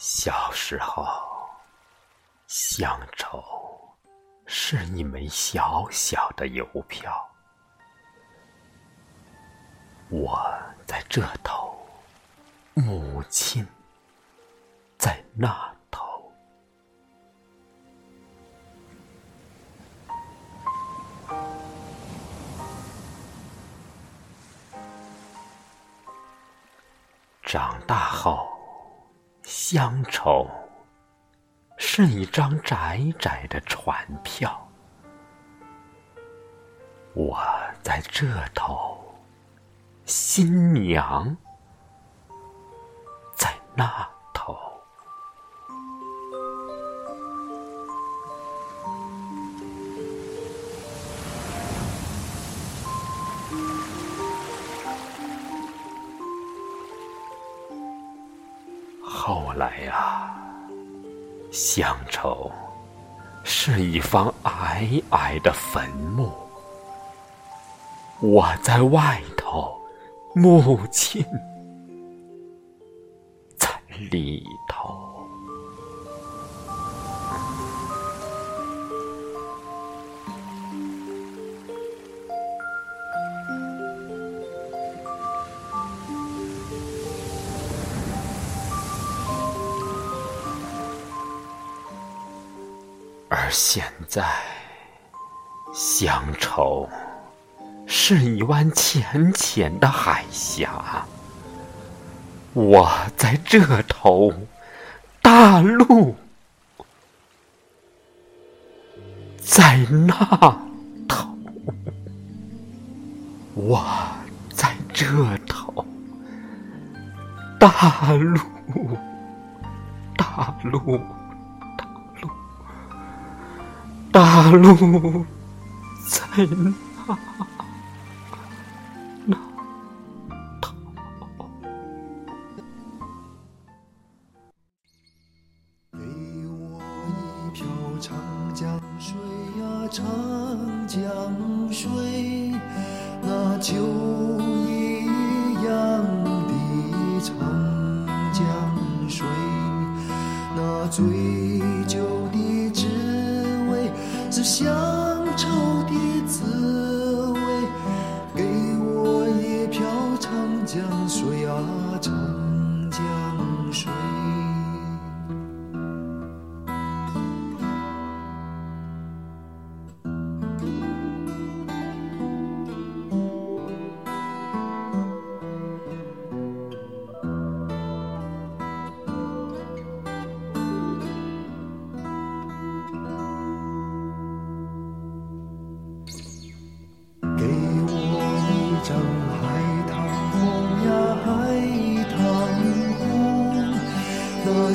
小时候，乡愁是一枚小小的邮票，我在这头，母亲在那头。长大后。乡愁是一张窄窄的船票，我在这头，新娘在那后来啊，乡愁是一方矮矮的坟墓，我在外头，母亲在里头。而现在，乡愁是一湾浅浅的海峡，我在这头，大陆在那头，我在这头，大陆，大陆。路在那那。给我一瓢长江水呀，长江水，那秋一样的长江水，那醉酒的。乡愁的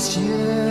那血